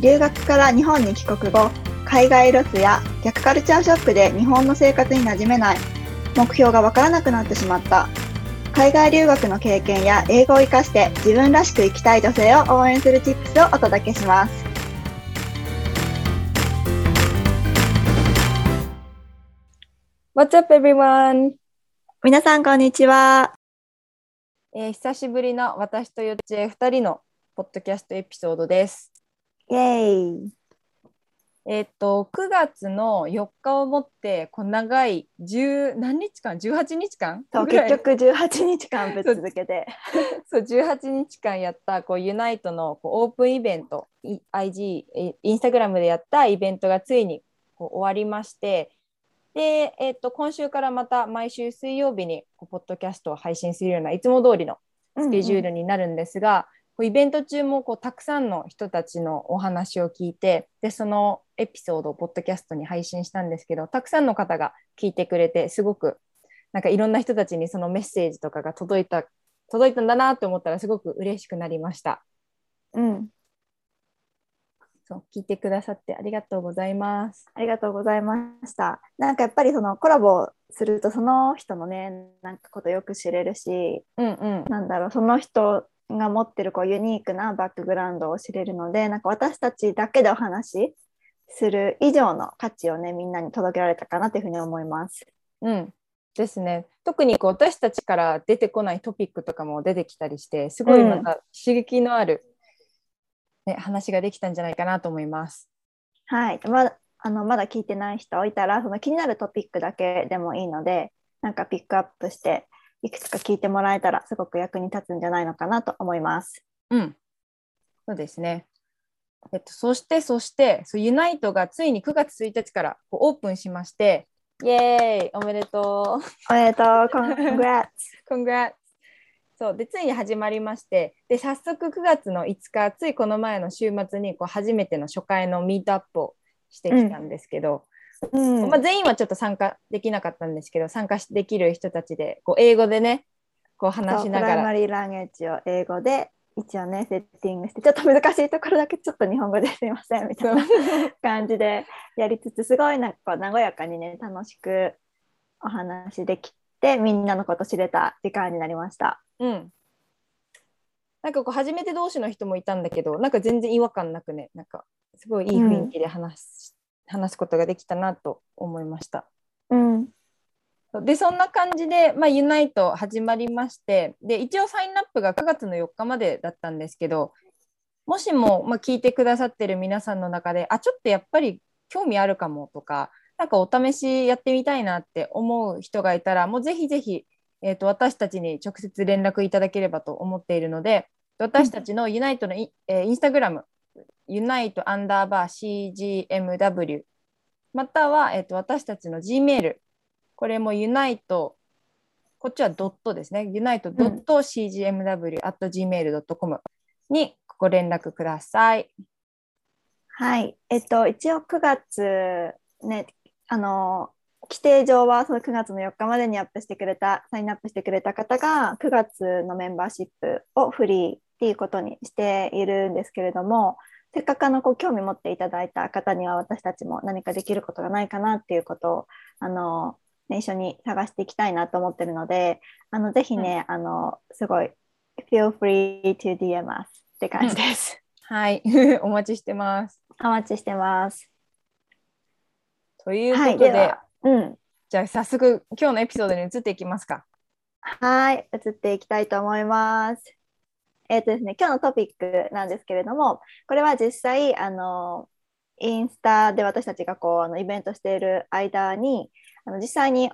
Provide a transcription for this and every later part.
留学から日本に帰国後海外ロスや逆カルチャーショックで日本の生活に馴染めない目標がわからなくなってしまった海外留学の経験や英語を活かして自分らしく生きたい女性を応援するチップスをお届けします What's up everyone? 皆さんこんにちはえー久しぶりの私とよっちえ2人のポッドキャストエピソードです。イエーイえーっと9月の4日をもってこう長い10何日間18日間そう結局18日間ぶっ続けて。そう18日間やったこうユナイトのこうオープンイベントい IG えインスタグラムでやったイベントがついにこう終わりましてで、えーっと今週からまた毎週水曜日にこうポッドキャストを配信するようないつも通りのスケジュールになるんですが、イベント中もこうたくさんの人たちのお話を聞いてでそのエピソードをポッドキャストに配信したんですけどたくさんの方が聞いてくれてすごくなんかいろんな人たちにそのメッセージとかが届いた届いたんだなと思ったらすごく嬉しくなりました。うんそう聞いてくださってありがとうございます。ありがとうございました。なんかやっぱりそのコラボするとその人のねなんかことよく知れるしうんうんなんだろうその人が持ってるこうユニークなバックグラウンドを知れるのでなんか私たちだけでお話しする以上の価値をねみんなに届けられたかなというふうに思います。うんですね。特にこう私たちから出てこないトピックとかも出てきたりしてすごいまた刺激のある、ね、話ができたんじゃないかなと思います。はい、まだあのまだ聞いてない人いたらその気になるトピックだけでもいいのでなんかピックアップしていくつか聞いてもらえたらすごく役に立つんじゃないのかなと思います。うん、そうですね。えっと、そして、そして、そうユナイトがついに9月1日からこうオープンしまして、イエーイおめでとうおめでとう、コングラッツ。Congrats! そうでついに始まりましてで早速9月の5日ついこの前の週末にこう初めての初回のミートアップをしてきたんですけど、うんまあ、全員はちょっと参加できなかったんですけど参加できる人たちでこう英語でねこう話しながらライマリーランゲージを英語で一応ねセッティングしてちょっと難しいところだけちょっと日本語ですいませんみたいな感じでやりつつすごいなんかこう和やかにね楽しくお話できてみんなのこと知れた時間になりました。うん。なんかこう初めて同士の人もいたんだけどなんか全然違和感なくねなんかすごいいい雰囲気で話す,、話すことができたなと思いました。うん、でそんな感じで、まあ、ユナイト始まりましてで一応サインアップが9月の4日までだったんですけどもしも、まあ、聞いてくださってる皆さんの中であちょっとやっぱり興味あるかもとかなんかお試しやってみたいなって思う人がいたらもうぜひぜひ、えー、と私たちに直接連絡いただければと思っているので私たちのユナイトのイ,、えーインスタグラムユナイトアンダーバー CGMW または、えー、と私たちの G メールこれもユナイト、こっちはドットですね。ユナイト .cgmw.gmail.com にご連絡ください。はい、えっと一応9月ねあの規定上はその9月の4日までにアップしてくれたサインアップしてくれた方が9月のメンバーシップをフリーっていうことにしているんですけれどもせっかくあのこう興味持っていただいた方には私たちも何かできることがないかなっていうことをあの、ね、一緒に探していきたいなと思ってるのであのぜひね、あのすごい feel free to DM us って感じです。はい、お待ちしてます。お待ちしてます。というはい、ことで、では、うん、じゃあ早速今日のエピソードに移っていきますか。はい、移っていきたいと思います。えっ、とですね、今日のトピックなんですけれども、これは実際、あの、インスタで私たちがこうあのイベントしている間に、あの実際に、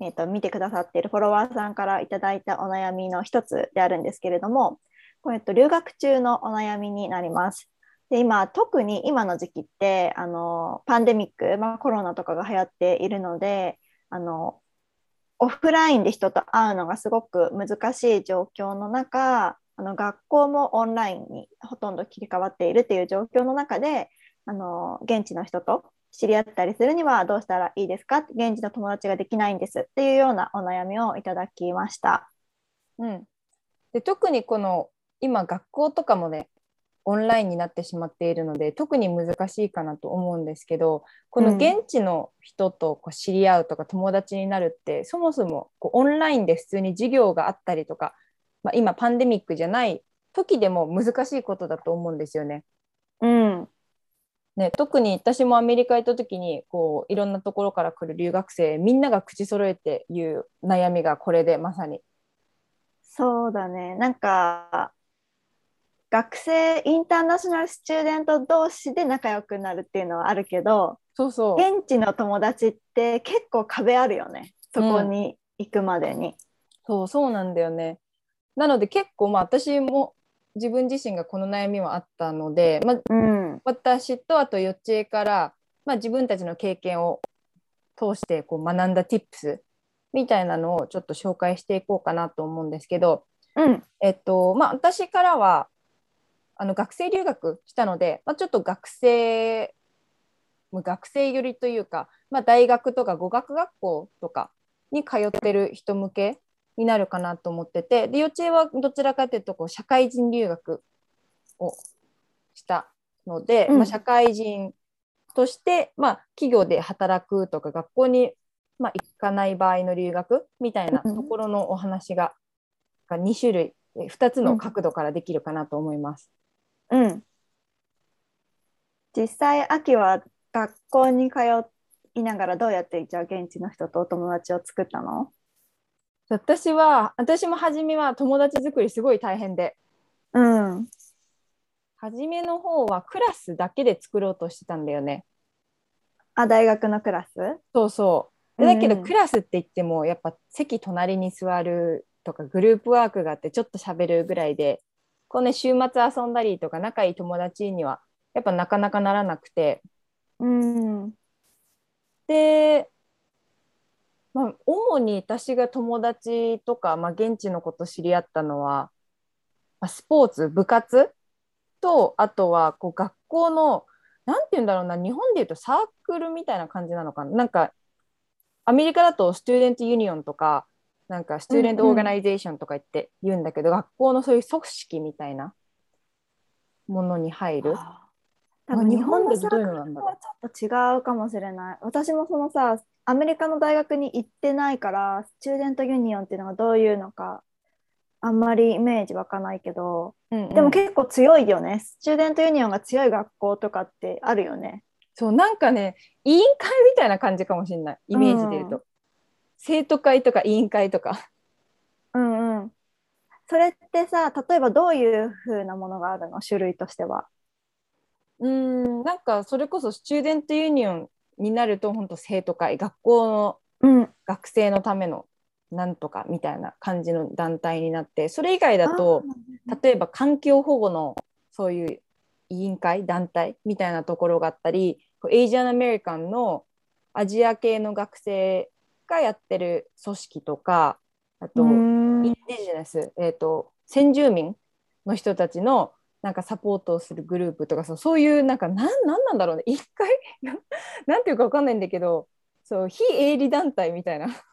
えー、と見てくださっているフォロワーさんからいただいたお悩みの一つであるんですけれども、これ、えっと、留学中のお悩みになります。で今特に今の時期ってあのパンデミック、まあ、コロナとかが流行っているのであのオフラインで人と会うのがすごく難しい状況の中あの学校もオンラインにほとんど切り替わっているっていう状況の中であの現地の人と知り合ったりするにはどうしたらいいですか？現地の友達ができないんですっていうようなお悩みをいただきました。うん、で特にこの今学校とかもねオンラインになってしまっているので特に難しいかなと思うんですけどこの現地の人とこう知り合うとか友達になるって、そもそもこうオンラインで普通に授業があったりとか、まあ、今パンデミックじゃない時でも難しいことだと思うんですよね。うん。ね、特に私もアメリカ行った時にこういろんなところから来る留学生みんなが口揃えて言う悩みがこれでまさに。そうだね。なんか学生インターナショナルスチューデント同士で仲良くなるっていうのはあるけどそうそう。現地の友達って結構壁あるよね。そこに行くまでに、うん、そうそうなんだよねなので結構まあ私も自分自身がこの悩みはあったので、まあ、うん、私とあとよっちえから、まあ、自分たちの経験を通してこう学んだ tips みたいなのをちょっと紹介していこうかなと思うんですけど、うん。えっとまあ、私からはあの学生留学したので、まあ、ちょっと学生学生寄りというか、まあ、大学とか語学学校とかに通ってる人向けになるかなと思っててで幼稚園はどちらかというとこう社会人留学をしたので、うん、まあ、社会人として、まあ、企業で働くとか学校に、まあ、行かない場合の留学みたいなところのお話が,、が2種類2つの角度からできるかなと思います。うん。実際、秋は学校に通いながらどうやってじゃあ現地の人とお友達を作ったの？私は私も初めは友達作りすごい大変で、うん、初めの方はクラスだけで作ろうとしてたんだよね。あ大学のクラス？そうそう。だけど、クラスって言ってもやっぱ席隣に座るとかグループワークがあってちょっと喋るぐらいでこうね週末遊んだりとか仲いい友達にはやっぱなかなかならなくて。うん、で、まあ、主に私が友達とか、まあ、現地のこと知り合ったのは、まあ、スポーツ部活とあとはこう学校の何て言うんだろうな日本でいうとサークルみたいな感じなのかななんかアメリカだと student union とかなんか student organization とか言って言うんだけど、うんうん、学校のそういう組織みたいなものに入る。多分日本でどういうのなんだろうちょっと違うかもしれない。私もそのさアメリカの大学に行ってないから student union っていうのがどういうのかあんまりイメージ湧かないけど、うんうん、でも結構強いよね student union が強い学校とかってあるよね。そうなんかね委員会みたいな感じかもしれないイメージで言うと。うん生徒会とか委員会とか。うんうん。それってさ例えばどういうふうなものがあるの？種類としては。うんなんかそれこそ student union になると本当生徒会学校の学生のためのなんとかみたいな感じの団体になってそれ以外だと例えば環境保護のそういう委員会団体みたいなところがあったり Asian American のアジア系の学生がやってる組織とかあとインディジネス、えーと、先住民の人たちのなんかサポートをするグループとかそうそういうなんかなんなんなんだろうね。一回 なんていうか分かんないんだけどそう非営利団体みたいな。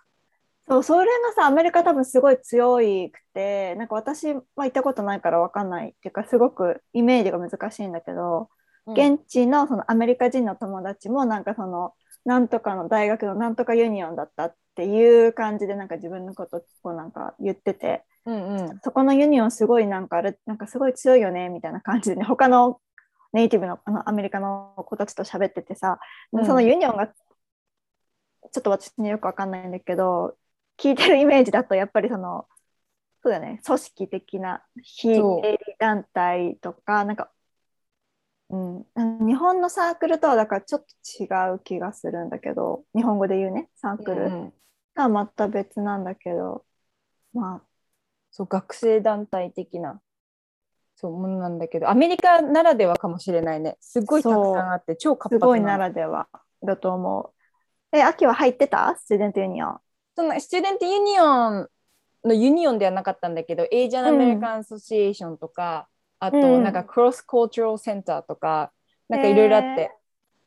そうそれがさアメリカ多分すごい強いくてなんか私は行ったことないから分かんないっていうかすごくイメージが難しいんだけど、うん、現地のそのアメリカ人の友達もなんかそのなんとかの大学のなんとか union だったっていう感じでなんか自分のことをなんか言ってて、うんうん、そこの union すごいなんかあれなんかすごい強いよねみたいな感じでね他のネイティブのあのアメリカの子たちと喋っててさ、うん、その union がちょっと私によくわかんないんだけど聞いてるイメージだとやっぱりそのそうだね組織的な非営利団体とかなんかうん、日本のサークルとはだからちょっと違う気がするんだけど日本語で言うねサークルとはまた別なんだけど、まあそう学生団体的なそうものなんだけどアメリカならではかもしれないね。すごいたくさんあって超活発すごいならではだと思う。え、秋は入ってた？ student union 。その student union の union ではなかったんだけど Asian American Association とか、あとうん。なんかクロス・コーチュラル・センターとかなんかいろいろあって、へ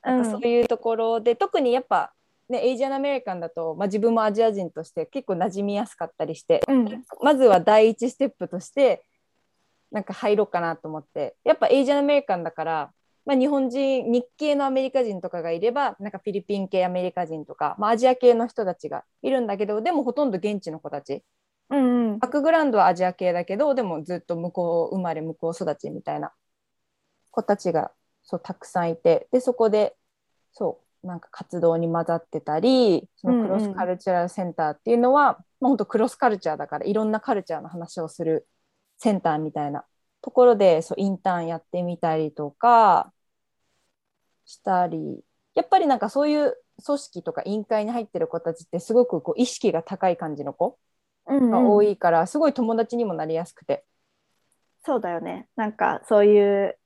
ーなんかそういうところで、特にやっぱ、ね、エイジアン・アメリカンだと、まあ、自分もアジア人として結構馴染みやすかったりして、うん。まずは第一ステップとしてなんか入ろうかなと思って。やっぱエイジアン・アメリカンだから、まあ、日本人日系のアメリカ人とかがいればなんかフィリピン系アメリカ人とか、まあ、アジア系の人たちがいるんだけどでもほとんど現地の子たち。うんうん。バックグラウンドはアジア系だけどでもずっと向こう生まれ向こう育ちみたいな子たちがそうたくさんいて。でそこでそうなんか活動に混ざってたりそのクロスカルチャーセンターっていうのは、まあ、本当クロスカルチャーだからいろんなカルチャーの話をするセンターみたいなところでそうインターンやってみたりとかしたり。やっぱりなんかそういう組織とか委員会に入ってる子たちってすごくこう意識が高い感じの子うんが多いから、すごい友達にもなりやすくて。そうだよね。なんかそういう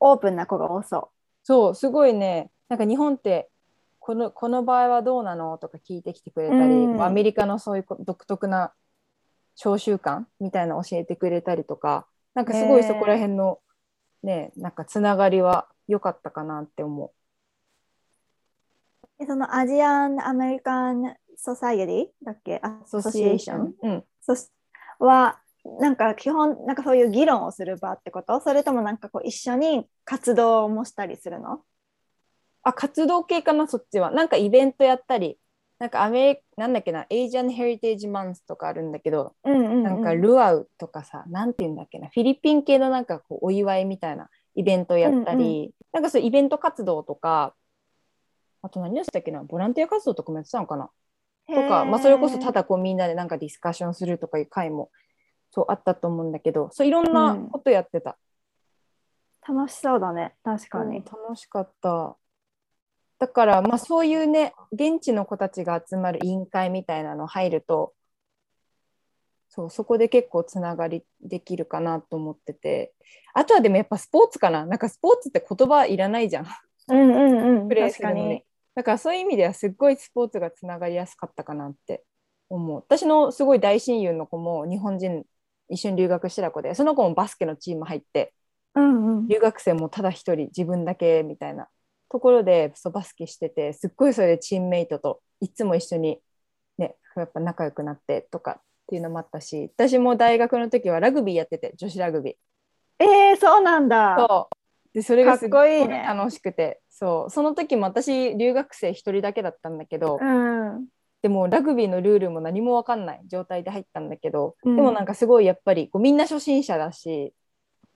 オープンな子が多そそうすごいねなんか日本ってこのこの場合はどうなのとか聞いてきてくれたり、うん。アメリカのそういうこ独特な召集感みたいなの教えてくれたりとかなんかすごいそこら辺のねなんかつながりは良かったかなって思う。そのアジアン・アメリカン・ソサイエティだっけ？アアソシエーション、うん、そしはなんか基本なんかそういう議論をする場ってこと？それともなんかこう一緒に活動もしたりするの？あ活動系かなそっちは。なんかイベントやったりなんかアメリなんだっけなエイジアン・ヘリテージ・マンスとかあるんだけどうんうん、うん、なんかルアウとかさ、なんて言うんだっけな、フィリピン系のなんかこうお祝いみたいなイベントやったり、うんなんかそういうイベント活動とか、あと何でしたっけな、ボランティア活動とかもやってたのかな？とか、まあ、それこそただこうみんなでなんかディスカッションするとかいう会もそうあったと思うんだけど、そういろんなことやってた。楽しそうだね確かに、うん楽しかった。だから、まあ、そういうね現地の子たちが集まる委員会みたいなの入るとそうそこで結構つながりできるかなと思ってて。あとはでもやっぱスポーツかな。なんかスポーツって言葉いらないじゃん。うんうんうん。プレー確かに。するのに。だからそういう意味ではすっごいスポーツがつながりやすかったかなって思う。私のすごい大親友の子も日本人一緒に留学してた子でその子もバスケのチーム入ってうんうん。留学生もただ一人自分だけみたいなところでそうバスケしててすっごいそれでチームメイトといつも一緒にねやっぱ仲良くなってとかっていうのもあったし私も大学の時はラグビーやってて女子ラグビー。えー、そうなんだ。そう。でそれがすごい楽しくてそう。その時も私留学生一人だけだったんだけど、うん。でもラグビーのルールも何も分かんない状態で入ったんだけど、うん。でもなんかすごいやっぱりこうみんな初心者だし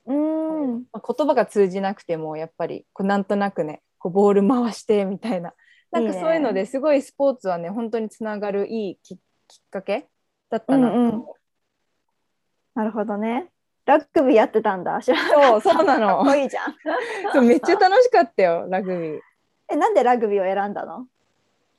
うん。まあ言葉が通じなくてもやっぱりこうなんとなくねこうボール回してみたいな。なんかそういうのですごいスポーツはね本当につながるいいききっかけだったな、うんうん。なるほどね。ラグビーやってたんだ。そうそうなかっこのいいじゃん。そうめっちゃ楽しかったよラグビー。えなんでラグビーを選んだの？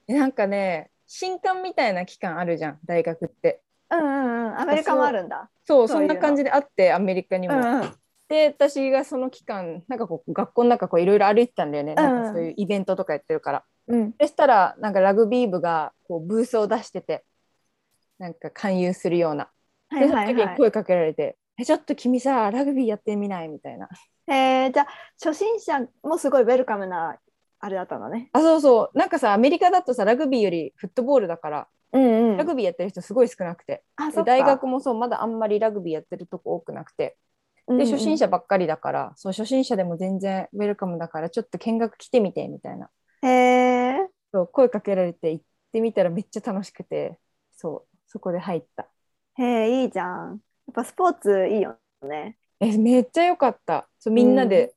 えなんかね新刊みたいな期間あるじゃん大学って。うんうんうん。アメリカもあるんだ。そうそんな感じであってアメリカにも、うんうんで私がその期間なんかこう学校の中こういろいろ歩いてたんだよね、なんかそういうイベントとかやってるから。うん。そしたらなんかラグビー部がこうブースを出しててなんか勧誘するような。はいはいはい。時に声かけられて「えちょっと君さラグビーやってみない?」みたいな。えー、じゃあ初心者もすごいウェルカムなあれだったのね。あそうそう。なんかさアメリカだとさラグビーよりフットボールだから、うんうん。ラグビーやってる人すごい少なくて。あそっか。で大学もそうまだあんまりラグビーやってるとこ多くなくてで初心者ばっかりだから、そう初心者でも全然ウェルカムだからちょっと見学来てみてみたいな。へえそう声かけられて行ってみたらめっちゃ楽しくてそうそこで入った。へえいいじゃん。やっぱスポーツいいよね。えめっちゃ良かった。そうみんなで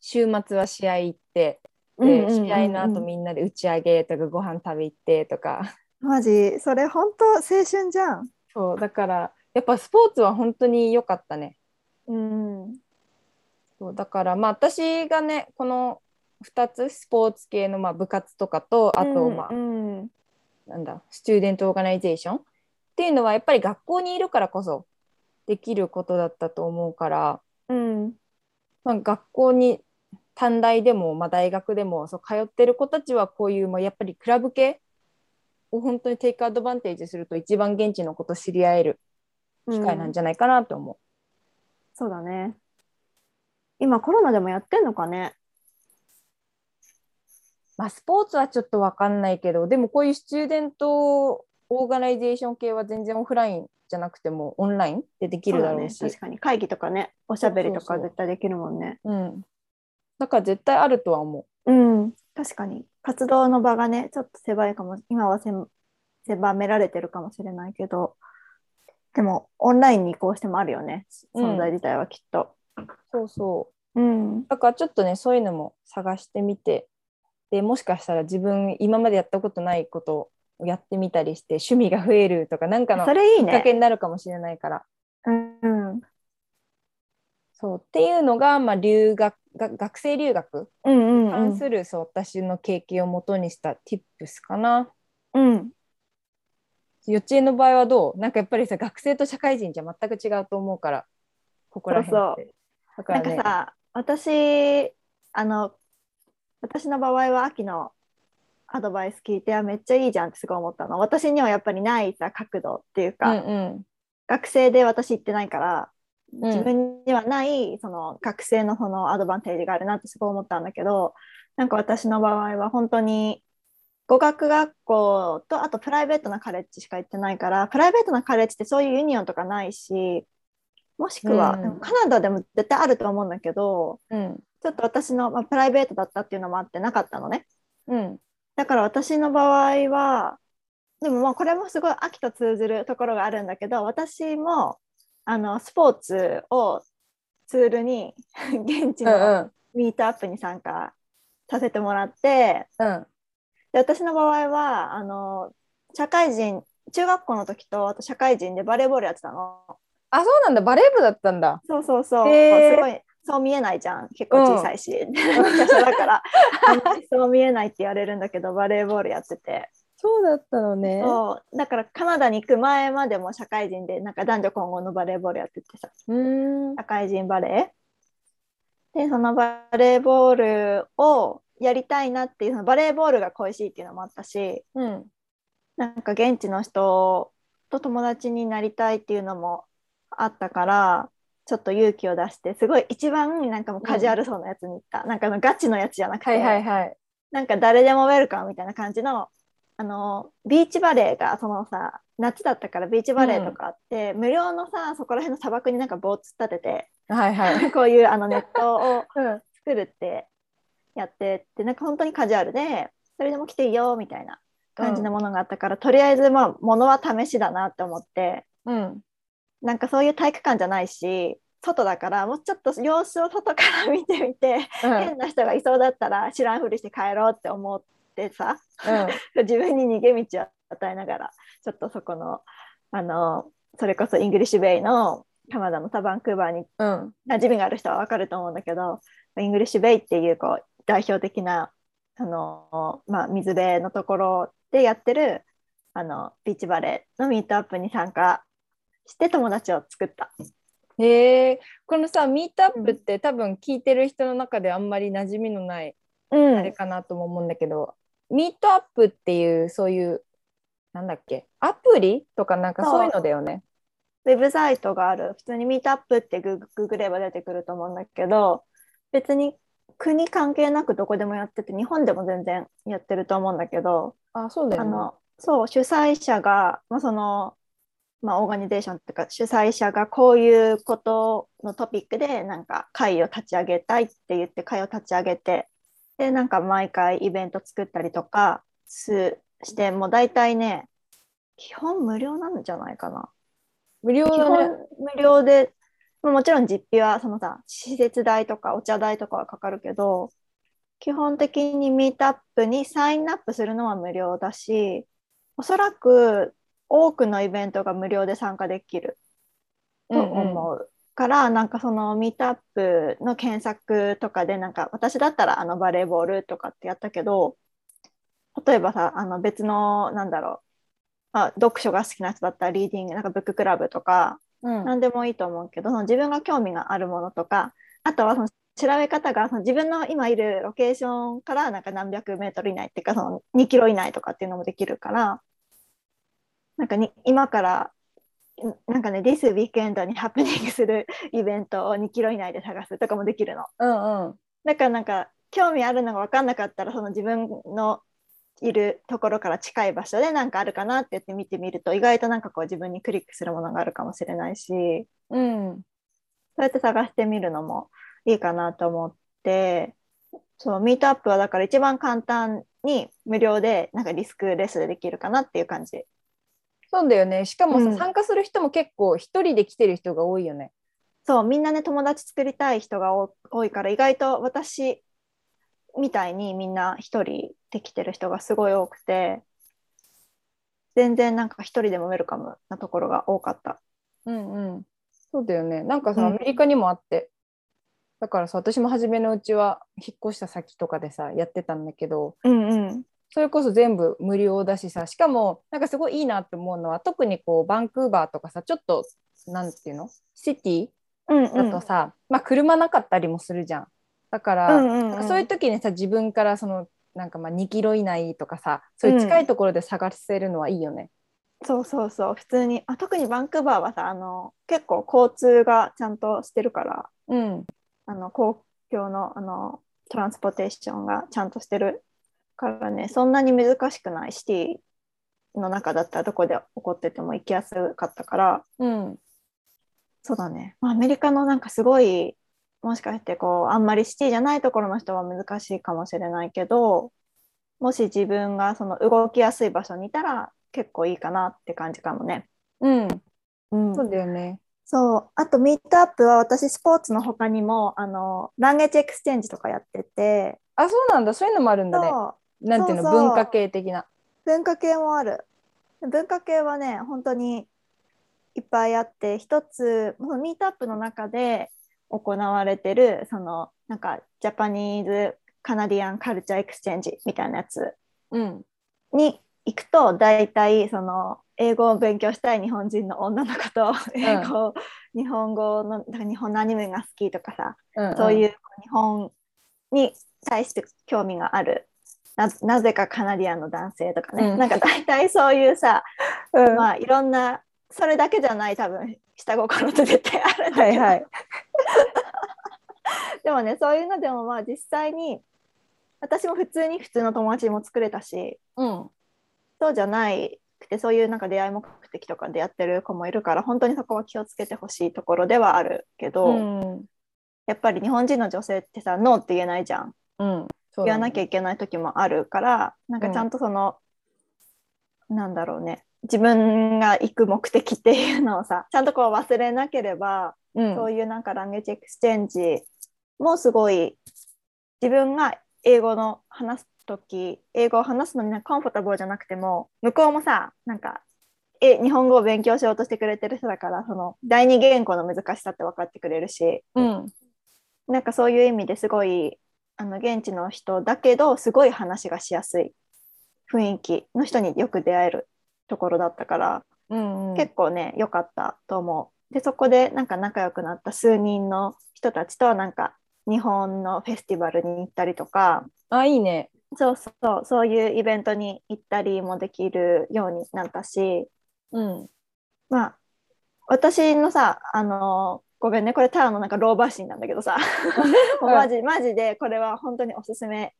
週末は試合行って、で試合の後みんなで打ち上げとかご飯食べ行ってとか。マジそれ本当青春じゃん。そうだからやっぱスポーツは本当に良かったねうん。そうだからまあ私がねこの2つスポーツ系のまあ部活とかとあとまあ、うん。うんなんだ student organization？っていうのはやっぱり学校にいるからこそできることだったと思うからうん。まあ、学校に短大でも、まあ、大学でもそう通ってる子たちはこういう、まあ、やっぱりクラブ系を本当に take advantage すると一番現地の子と知り合える機会なんじゃないかなと思そうだね。今コロナでもやってんのかね？う。まあ、スポーツはちょっと分かんないけどでもこういう student organization 系は全然オフラインじゃなくてもオンラインでできるだろうしね、確かに会議とかね、おしゃべりとか絶対できるもんね。うん、だから絶対あるとは思うん、確かに活動の場がね、ちょっと狭いかも、今は狭められてるかもしれないけど、でもオンラインに移行してもあるよね、うん存在自体はきっと。う。そうそううん、だからちょっとねそういうのも探してみてでもしかしたら自分今までやったことないことをやってみたりして趣味が増えるとかなんかのきそれいいね。っかけになるかもしれないから。うん、うん、そうっていうのが、まあ、留学が学生留学うん、に関うんする、そう私の経験をもとにした tips かな。うん。幼稚園の場合はどう？なんかやっぱりさ学生と社会人じゃ全く違うと思うからここら辺って。だかならねんかさ、私、あの、私の場合は秋のアドバイス聞いて、あめっちゃいいじゃんってすごい思ったの。私にはやっぱりないさ、角度っていううか、んうん。学生で私行ってないから、うん。自分にはないその学生のそのアドバンテージがあるなってすごい思ったんだけどなんか私の場合は本当に語学学校とあとプライベートなカレッジしか行ってないからプライベートなカレッジってそういうユニオンとかないしもしくは、うん。カナダでも絶対あると思うんだけどうん。ちょっと私の、まあ、プライベートだったっていうのもあってなかったのね。うん。だから私の場合はでもまあこれもすごい秋と通ずるところがあるんだけど私もあのスポーツをツールに 現地のん。ミートアップに参加させてもらってうんで私の場合はあの社会人中学校の時とあと社会人でバレーボールやってたの。あそうなんだ。バレー部だったんだ。そうそうそう。すごいそう見えないじゃん。結構小さいし、華奢だから そう見えないって言われるんだけどバレーボールやってて。そうだったのね。そう。だからカナダに行く前までも社会人でなんか男女混合のバレーボールやっててさ。社会人バレー。でそのバレーボールをやりたいなっていうそのバレーボールが恋しいっていうのもあったしうん。なんか現地の人と友達になりたいっていうのもあったからちょっと勇気を出してすごい一番なんかもうカジュアルそうなやつに行った、なんかあのガチのやつじゃなくて、はいはいはい。なんか誰でもウェルカムみたいな感じのあのビーチバレーがそのさ夏だったからビーチバレーとかあって、無料のさそこら辺の砂漠になんか棒突っ立ててはいはい。こういうあのネットをうん。作るってやってってなんか本当にカジュアルでそれでも来ていいよみたいな感じのものがあったから、とりあえずまあ物は試しだなって思ってうん。なんかそういう体育館じゃないし外だからもうちょっと様子を外から見てみて、変な人がいそうだったら知らんふりして帰ろうって思ってさ 自分に逃げ道を与えながらちょっとそこのあのそれこそイングリッシュベイのカナダのさバンクーバーにうん。うん。馴染みがある人は分かると思うんだけどイングリッシュベイっていうこう代表的なあの、まあ、水辺のところでやってるあのビーチバレーの meetup に参加して友達を作った。へえ。このさ、 meetup って多分聞いてる人の中であんまり馴染みのないうんあれかなとも思うんだけど、 meetup っていうそういうなんだっけアプリとかなんかそういうのだよね。ウェブサイトがある普通に meetup ってググググれば出てくると思うんだけど別に国関係なくどこでもやってて日本でも全然やってると思うんだけどあそうだよね。あのそう主催者が、まあ、その、まあ、オーガニゼーションっていうか主催者がこういうことのトピックでなんか会を立ち上げたいって言って会を立ち上げてでなんか毎回イベント作ったりとかすしてもう大体ね基本無料なんじゃないかな。無料だ基本ね。無料でまあもちろん実費はそのさ施設代とかお茶代とかはかかるけど基本的にミートアップにサインアップするのは無料だしおそらく多くのイベントが無料で参加できると思う。からなんかそのミートアップの検索とかでなんか私だったらあのバレーボールとかってやったけど例えばさあの別のなんだろう、まあ、読書が好きな人だったらリーディングなんかブッククラブとかうん何でもいいと思うけどその自分が興味があるものとかあとはその調べ方がその自分の今いるロケーションからなんか何百メートル以内っていうかその2キロ以内とかっていうのもできるからなんかに今からんなんかね This weekend にハプニングするイベントを2キロ以内で探すとかもできるの。うんうんだからなんか興味あるのが分かんなかったらその自分のいるところから近い場所で何かあるかなって言って見てみると意外となんかこう自分にクリックするものがあるかもしれないしうんそうやって探してみるのもいいかなと思ってそうミートアップはだから一番簡単に無料でなんかリスクレスでできるかなっていう感じ。そうだよねしかもさ、うん参加する人も結構一人で来てる人が多いよねそうみんなね友達作りたい人が多多いから意外と私みたいにみんな一人で来てる人がすごい多くて全然なんか一人でもウェルカムなところが多かった。うんうん。そうだよね。なんかさ、うん。アメリカにもあって。だからさ私も初めのうちは引っ越した先とかでさやってたんだけどうんうん。それこそ全部無料だしさしかもなんかすごいいいなって思うのは特にこうバンクーバーとかさちょっとなんていうの？シティうんうん。だとさ、まあ車なかったりもするじゃんだから、うんうんうん。かそういう時にさ自分からそのなんかまあ2キロ以内とかさそういう近いところで探せるのはいいよね。そうそうそう。普通にあ特にバンクーバーはさあの結構交通がちゃんとしてるからうん、あの公共のあのトランスポーテーションがちゃんとしてるからね。そんなに難しくないシティの中だったらどこで起こってても行きやすかったから。うん、そうだね、まあ、アメリカのなんかすごいもしかしてこうあんまり city じゃないところの人は難しいかもしれないけどもし自分がその動きやすい場所にいたら結構いいかなって感じかもね。うん、うん。そうだよね。そう。あと meetup は私スポーツの他にもあの language exchange とかやってて。あそうなんだ。そういうのもあるんだね。なんていうの？文化系的な。文化系もある。文化系はね本当にいっぱいあって一つその meetup の中で行われてるそのなんか Japanese Canadian culture exchange みたいなやつうん、に行くと大体その英語を勉強したい日本人の女の子と英語、日本語の日本のアニメが好きとかさ、うん、そういう日本に対して興味がある。ななぜかカナディアンの男性とかね、うん。なんか大体そういうさ、うん、まあいろんなそれだけじゃない多分下心って絶対あるんだけど、はいはい。でもねそういうのでもまあ実際に私も普通に普通の友達も作れたしうん、そうじゃないくてそういうなんか出会い目的とかでやってる子もいるから本当にそこは気をつけてほしいところではあるけど、うん、やっぱり日本人の女性ってさノーって言えないじゃん。うん、ね。言わなきゃいけない時もあるからなんかちゃんとその、なんだろうね自分が行く目的っていうのをさ ちゃんとこう忘れなければ、うん、そういうなんか language exchange もすごい自分が英語の話す時英語を話すのになんか comfortable じゃなくても向こうもさなんかえ日本語を勉強しようとしてくれてる人だからその第二言語の難しさって分かってくれるし、うん、なんかそういう意味ですごいあの現地の人だけどすごい話がしやすい雰囲気の人によく出会えるところだったから、うん、うん、結構ね良かったと思う。でそこでなんか仲良くなった数人の人たちとなんか日本のフェスティバルに行ったりとかあいいね。そうそうそういうイベントに行ったりもできるようになったしうん、まあ私のさあのごめんねこれただのなんか老婆心なんだけどさ マジマジでこれは本当におすすめっ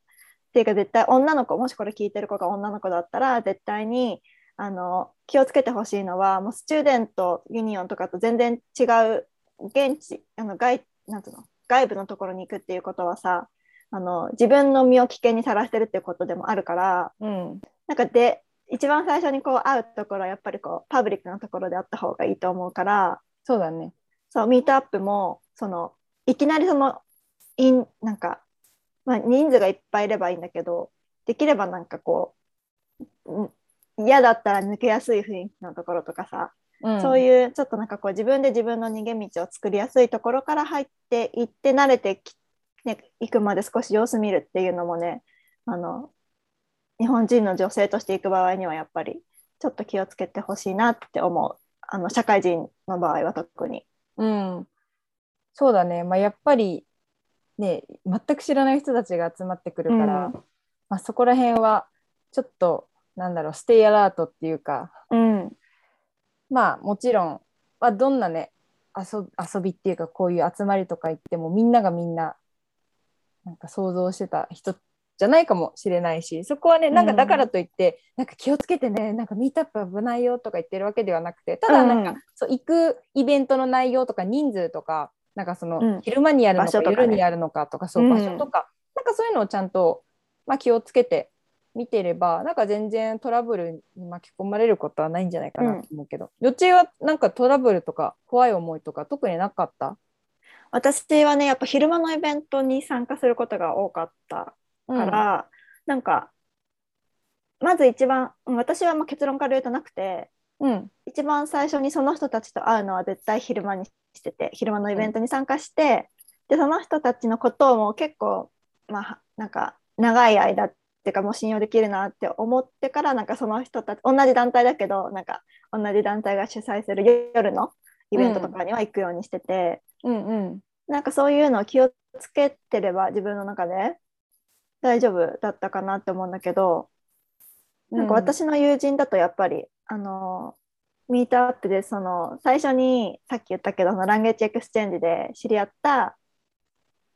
ていうか絶対女の子もしこれ聞いてる子が女の子だったら絶対にあの気をつけてほしいのはもうスチューデントユニオンとかと全然違う現地あの外なんうの？外部のところに行くっていうことはさあの自分の身を危険にさらしてるっていうことでもあるからうん、なんかで一番最初にこう会うところはやっぱりこうパブリックなところであった方がいいと思うからそうだね。そうミートアップもそのいきなりそのインなんか、まあ、人数がいっぱいいればいいんだけどできればなんかこううん嫌だったら抜けやすい雰囲気のところとかさ、うん、そういうちょっとなんかこう自分で自分の逃げ道を作りやすいところから入っていって慣れてき、ね、行くまで少し様子見るっていうのもねあの日本人の女性として行く場合にはやっぱりちょっと気をつけてほしいなって思う。あの社会人の場合は特に。うん、そうだね、まあ、やっぱりね全く知らない人たちが集まってくるから、うん。まあ、そこら辺はちょっとなんだろうステイアラートっていうか。うん。まあもちろん、まあ、どんなね遊遊びっていうかこういう集まりとか行ってもみんながみんななんか想像してた人じゃないかもしれないしそこはねなんかうんだからといって、なんか気をつけてねなんかミートアップ危ないよとか言ってるわけではなくてただなんか、うんそう行くイベントの内容とか人数とかなんかその、うん。昼間にやるのか場所とかね。夜にやるのかとかそううん。場所とか、なんかそういうのをちゃんと、まあ、気をつけて見てればなんか全然トラブルに巻き込まれることはないんじゃないかなと思うけど、予知はなんかトラブルとか怖い思いとか特になかった、私はねやっぱ昼間のイベントに参加することが多かったうん。から、なんかまず一番うん私はまあ結論から言うとなくてうん。一番最初にその人たちと会うのは絶対昼間にしてて昼間のイベントに参加して、でその人たちのことをもう結構まあなんか長い間っていうかもう信用できるなって思ってからなんかその人たち同じ団体だけどなんか同じ団体が主催する夜のイベントとかには行くようにしてて、うん。うんなんかそういうのを気をつけてれば自分の中で大丈夫だったかなって思うんだけど、なんか私の友人だとやっぱりあの meetup でその最初にさっき言ったけど language exchange で知り合った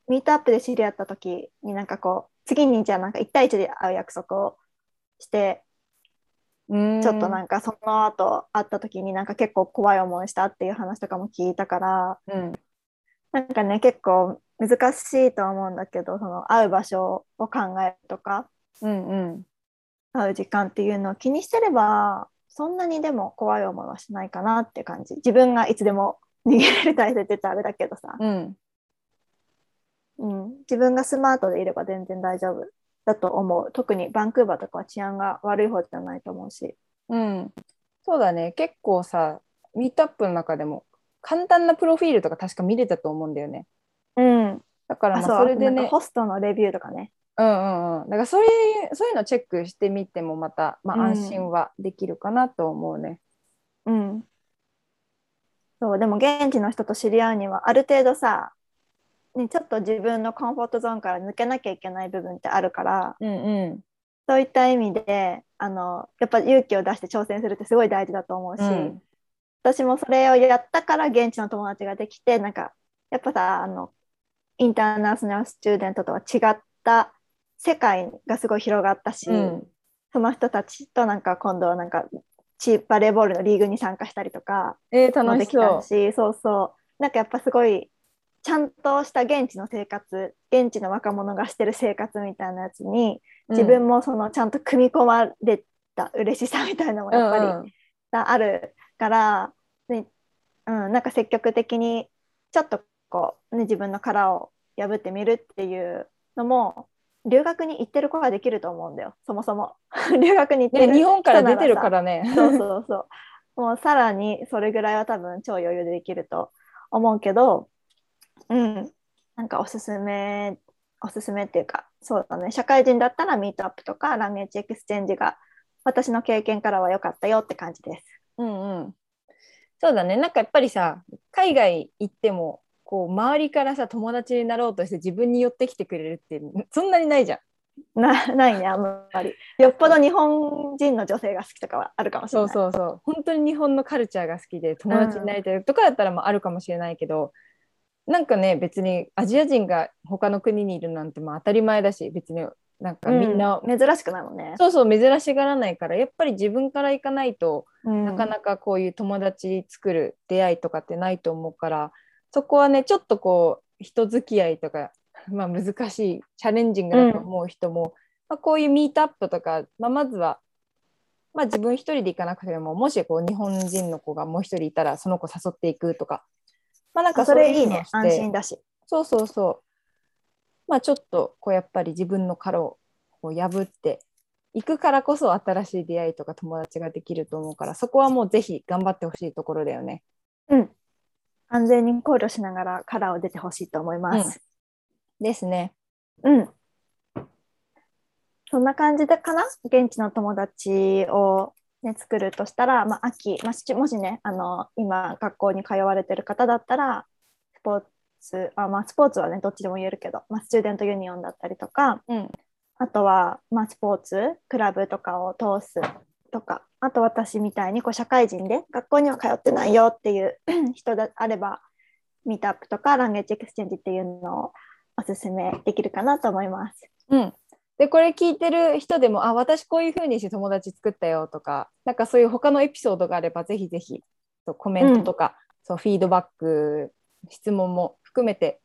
meetup で知り合った時になんかこう次にじゃあなんか1対1で会う約束をしてうん。ちょっとなんかその後会った時になんか結構怖い思いしたっていう話とかも聞いたからうん。なんかね結構難しいとは思うんだけどその会う場所を考えるとかうんうん。会う時間っていうのを気にしてればそんなにでも怖い思いはしないかなって感じ。自分がいつでも逃げられる体制ってたらあれだけどさ、うんうん、自分がスマートでいれば全然大丈夫。だと思う。特にバンクーバーとかは治安が悪い方じゃないと思うし。うん。そうだね。結構さミートアップの中でも簡単なプロフィールとか確か見れたと思うんだよね。うん。だからまああそれでね。ホストのレビューとかね。うんうんうん。だからそういうそういうのチェックしてみてもまた、まあ、うん。安心はできるかなと思うね。うん。そう。でも現地の人と知り合うにはある程度さ、ね、ちょっと自分のコンフォートゾーンから抜けなきゃいけない部分ってあるからうんうん。そういった意味であのやっぱ勇気を出して挑戦するってすごい大事だと思うし、うん。私もそれをやったから現地の友達ができてなんかやっぱさあのインターナショナルスチューデントとは違った世界がすごい広がったし、うん。その人たちとなんか今度はなんかチーバレーボールのリーグに参加したりとかえー、もでき楽しそう。たしそうそう。なんかやっぱすごいちゃんとした現地の生活現地の若者がしてる生活みたいなやつに自分もそのちゃんと組み込まれた嬉しさみたいなのもやっぱり、うんうん。あるから、ねうん、なんか積極的にちょっとこう、ね、自分の殻を破ってみるっていうのも留学に行ってる子ができると思うんだよ。そもそも。留学に行ってね、る日本から出てるからね。さ。そうそうそう。もうさらにそれぐらいは多分超余裕でできると思うけどうんなんかおすすめおすすめっていうかそうだね社会人だったら meetup とか language exchange が私の経験からは良かったよって感じです。うんうん。そうだね。なんかやっぱりさ、海外行っても、こう周りからさ友達になろうとして自分に寄ってきてくれるってそんなにないじゃん。なないねあんまりよっぽど日本人の女性が好きとかはあるかもしれそうないそうそう。本当に日本のカルチャーが好きで友達になりたいとかだったらまああるかもしれないけど、なんかね別にアジア人が他の国にいるなんてまあ当たり前だし別になんかみんな、うん珍しくないもんね、そうそう珍しがらないからやっぱり自分から行かないとうん。なかなかこういう友達作る出会いとかってないと思うからそこはねちょっとこう人付き合いとか、まあ、難しいチャレンジングだと思う人も、まあ、こういうミートアップとか、まあ、まずは、まあ、自分一人で行かなくてももしこう日本人の子がもう一人いたらその子誘っていくとか、まあ、なんかあそれいいね安心だしそうそうそう。まあちょっとこうやっぱり自分の殻をこう破っていくからこそ新しい出会いとか友達ができると思うからそこはもうぜひ頑張ってほしいところだよね。うん安全に考慮しながらカラーを出てほしいと思います。ですね。うん。そんな感じでかな？現地の友達をね、作るとしたら、まあ、秋、まあ、しもしねあの今学校に通われてる方だったらスポーツあ、まあ、スポーツはねどっちでも言えるけど、まあ、 student union だったりとかうんあとは、まあ、スポーツクラブとかを通すとかあと私みたいにこう社会人で学校には通ってないよっていう 人であれば meetup とか language exchange っていうのをおすすめできるかなと思います。うん、でこれ聞いてる人でもあ私こういうふうにして友達作ったよとかなんかそういう他のエピソードがあればぜひぜひコメントとか、そうフィードバック質問も含めて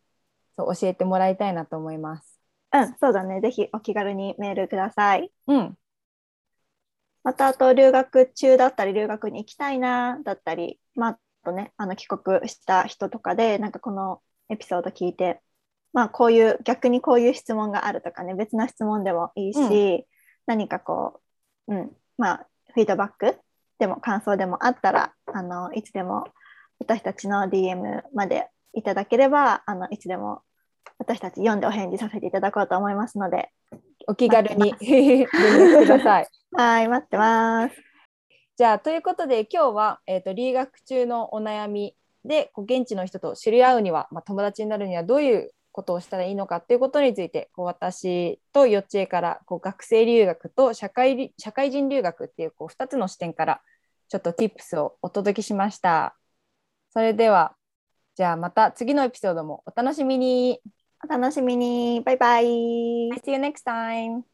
そう教えてもらいたいなと思います。うん、そうだね。ぜひお気軽にメールください。うん、また、あと留学中だったり、留学に行きたいなだったり、まあ、あとね、あの帰国した人とかで、なんかこのエピソード聞いて、まあ、こういう、逆にこういう質問があるとかね、別な質問でもいいし、う何かこう、うん、まあ、フィードバックでも感想でもあったら、あの、いつでも私たちの DM までいただければ、あの、いつでも私たち読んでお返事させていただこうと思いますので、お気軽に連絡ください。はい、待ってます。じゃあということで今日は、えー、と留学中のお悩みでこう現地の人と知り合うには、まあ、友達になるにはどういうことをしたらいいのかっていうことについてこう私とよっちえからこう学生留学と社会り社会人留学っていうこう2つの視点からちょっと Tips をお届けしました。それではじゃあまた次のエピソードもお楽しみに。お楽しみに。バイバイ。See you next time!